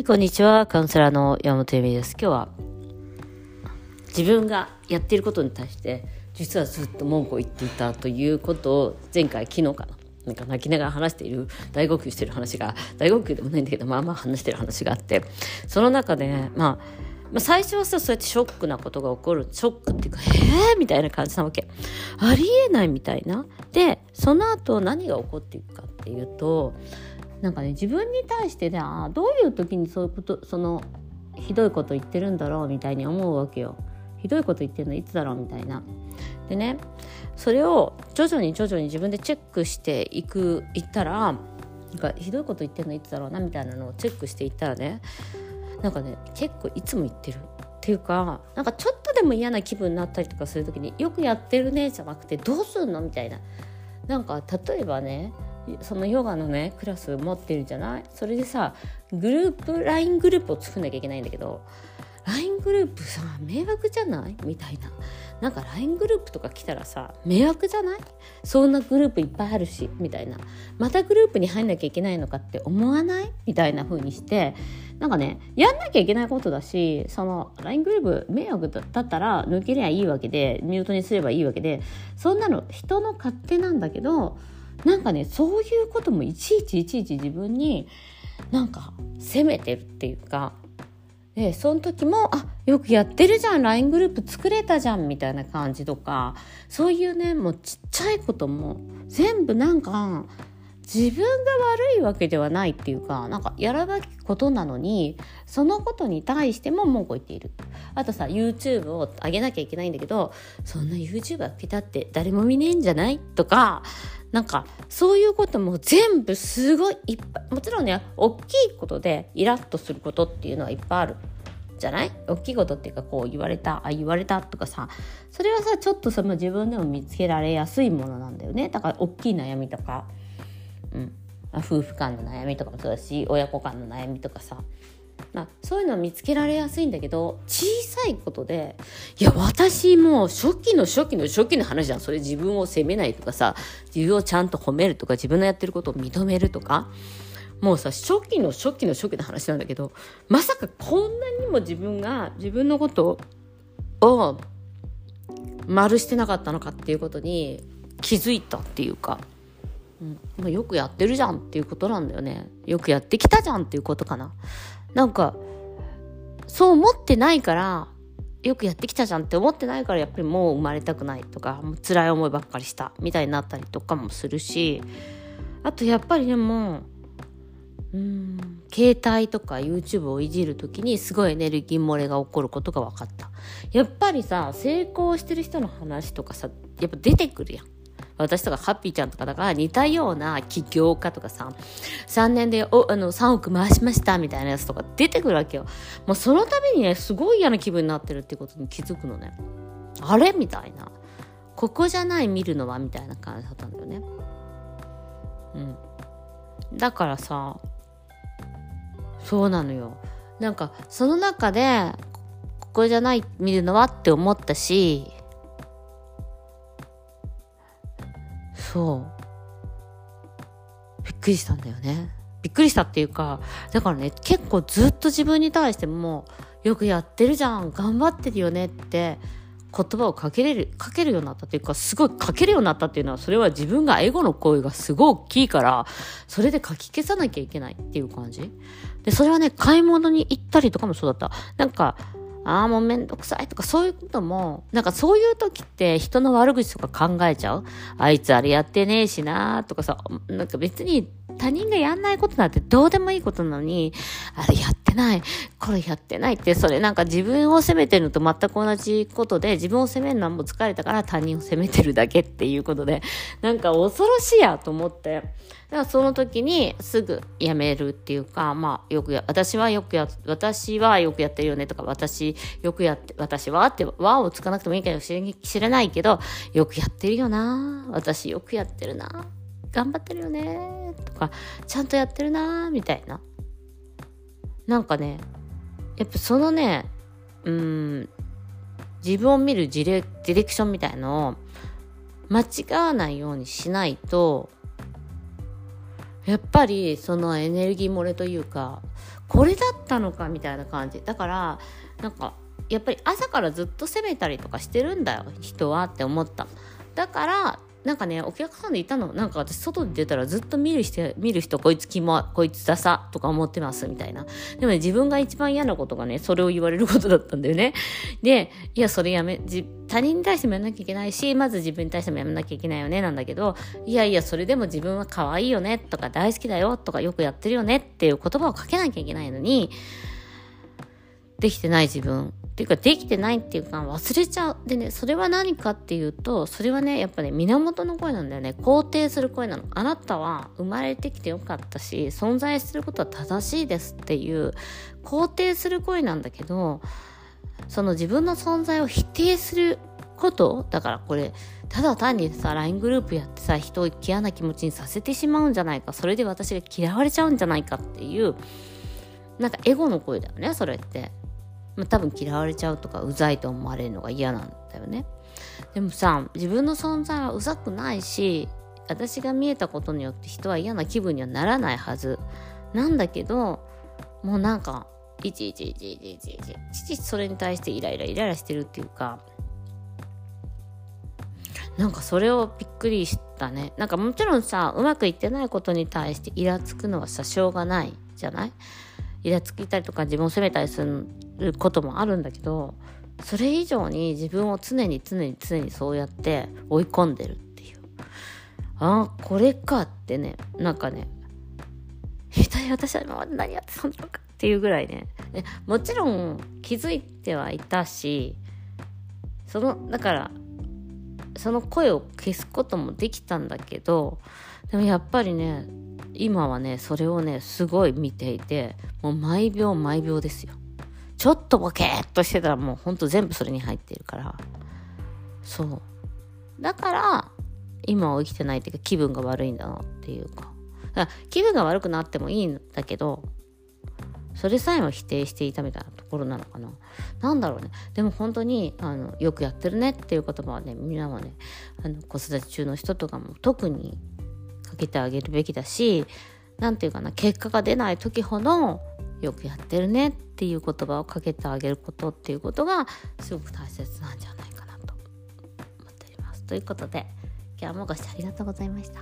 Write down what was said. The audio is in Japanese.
はい、こんにちは。カウンセラーの山本由美です。今日は自分がやっていることに対して実はずっと文句を言っていたということを前回昨日かななんか泣きながら話している大号泣してる話が大号泣でもないんだけどまあまあ話してる話があってその中で、まあ、まあ最初はさそうやってショックなことが起こるショックっていうかへえー？みたいな感じなわけありえないみたいなでその後何が起こっていくかっていうとなんかね自分に対してねあどういう時にそういうことそのひどいこと言ってるんだろうみたいに思うわけよ。ひどいこと言ってるのいつだろうみたいな。でねそれを徐々に徐々に自分でチェックしていくいったらなんかひどいこと言ってるのいつだろうなみたいなのをチェックしていったらねなんかね結構いつも言ってるっていうかなんかちょっとでも嫌な気分になったりとかする時によくやってるねじゃなくてどうすんのみたいななんか例えばねそのヨガのねクラス持ってるじゃない？それでさグループ LINE グループを作んなきゃいけないんだけど LINE グループさ迷惑じゃない？みたいな。なんか LINE グループとか来たらさ迷惑じゃない？そんなグループいっぱいあるしみたいな。またグループに入んなきゃいけないのかって思わない？みたいな風にしてなんかねやんなきゃいけないことだしその LINE グループ迷惑だったら抜けりゃいいわけでミュートにすればいいわけでそんなの人の勝手なんだけどなんかねそういうこともいちいちいちいち自分になんか責めてるっていうかでその時もあよくやってるじゃん LINE グループ作れたじゃんみたいな感じとかそういうねもうちっちゃいことも全部なんか自分が悪いわけではないっていうかなんかやらなきことなのにそのことに対しても文句を言っている。あとさ YouTube を上げなきゃいけないんだけどそんな YouTube 上げたって誰も見ねえんじゃない？とかなんかそういうことも全部すごいいっぱいもちろんね大きいことでイラッとすることっていうのはいっぱいある。じゃない？大きいことっていうかこう言われたあ言われたとかさそれはさちょっとその自分でも見つけられやすいものなんだよね。だから大きい悩みとか、うん。ま、夫婦間の悩みとかもそうだし親子間の悩みとかさ。まあ、そういうのは見つけられやすいんだけど小さいことでいや私もう初期の初期の初期の話じゃんそれ自分を責めないとかさ自分をちゃんと褒めるとか自分のやってることを認めるとか。もうさ初期の初期の初期の話なんだけどまさかこんなにも自分が自分のことを丸してなかったのかっていうことに気づいたっていうか。うんまあ、よくやってるじゃんっていうことなんだよね。よくやってきたじゃんっていうことかな。なんか、そう思ってないから、よくやってきたじゃんって思ってないからやっぱりもう生まれたくないとかもう辛い思いばっかりしたみたいになったりとかもするしあとやっぱりでもうん携帯とか YouTube をいじる時にすごいエネルギー漏れが起こることが分かったやっぱりさ成功してる人の話とかさやっぱ出てくるやん私とかハッピーちゃんとかだから似たような起業家とかさ、3年でおあの3億回しましたみたいなやつとか出てくるわけよ。もうその度にね、すごい嫌な気分になってるってことに気づくのね。あれみたいな。ここじゃない見るのはみたいな感じだったんだよね。うん。だからさ、そうなのよ。なんか、その中で、ここじゃない見るのはって思ったし、そうびっくりしたんだよねびっくりしたっていうかだからね結構ずっと自分に対してもよくやってるじゃん頑張ってるよねって言葉をかけれる、かけるようになったっていうか、すごいかけるようになったっていうのは、それは自分がエゴの声がすごい大きいから、それで書き消さなきゃいけないっていう感じ。で、それはね、買い物に行ったりとかもそうだった。なんか、ああ、もうめんどくさいとかそういうことも、なんかそういう時って人の悪口とか考えちゃう？あいつあれやってねえしなとかさ、なんか別に他人がやんないことなんてどうでもいいことなのに、あれやってない、これやってないって、それなんか自分を責めてるのと全く同じことで、自分を責めるのはもう疲れたから他人を責めてるだけっていうことで、なんか恐ろしいやと思って、だからその時にすぐやめるっていうか、まあよくや、私はよくや、私はよくやってるよねとか、私よくやって、私はって、和をつかなくてもいいかもしれないけど、よくやってるよな。私よくやってるな。頑張ってるよねとか、ちゃんとやってるなみたいな。なんかね、やっぱそのね、うん、自分を見るディレディレクションみたいのを間違わないようにしないと、やっぱりそのエネルギー漏れというかこれだったのかみたいな感じだからなんかやっぱり朝からずっと責めたりとかしてるんだよ人はって思っただからなんかねお客さんでいたのなんか私外に出たらずっと見る人見る人こいつキモこいつダサとか思ってますみたいな。でもね自分が一番嫌なことがねそれを言われることだったんだよね。でいやそれやめ他人に対してもやらなきゃいけないしまず自分に対してもやらなきゃいけないよねなんだけどいやいやそれでも自分は可愛いよねとか大好きだよとかよくやってるよねっていう言葉をかけなきゃいけないのにできてない自分。っていうかできてないっていうか忘れちゃう。でねそれは何かっていうとそれはねやっぱね源の声なんだよね。肯定する声なの。あなたは生まれてきてよかったし存在することは正しいですっていう肯定する声なんだけどその自分の存在を否定することだからこれただ単にさ LINE グループやってさ人を嫌な気持ちにさせてしまうんじゃないかそれで私が嫌われちゃうんじゃないかっていうなんかエゴの声だよねそれって。まあ、多分嫌われちゃうとかうざいと思われるのが嫌なんだよね。でもさ自分の存在はうざくないし私が見えたことによって人は嫌な気分にはならないはず。なんだけどもうなんかいちいちいちいちいちいちいちそれに対してイライライライラしてるっていうかなんかそれをびっくりしたね。なんかもちろんさうまくいってないことに対してイラつくのはさしょうがないじゃない？イラつきたりとか自分を責めたりすることもあるんだけどそれ以上に自分を常に常に常にそうやって追い込んでるっていう。ああこれかってねなんかね一体私は今まで何やってたんだろうかっていうぐらいね。もちろん気づいてはいたしそのだからその声を消すこともできたんだけどでもやっぱりね今はねそれをねすごい見ていてもう毎秒毎秒ですよ。ちょっとボケーっとしてたらもうほんと全部それに入ってるから。そう。だから今は生きてないっていうか気分が悪いんだなっていうか。か気分が悪くなってもいいんだけどそれさえも否定していたみたいなところなのかな。なんだろうね。でも本当にあのよくやってるねっていう言葉はねみんなはねあの子育て中の人とかも特にかけてあげるべきだし何て言うかな結果が出ない時ほどよくやってるねっていう言葉をかけてあげることっていうことがすごく大切なんじゃないかなと思っております。ということで今日もご視聴ありがとうございました。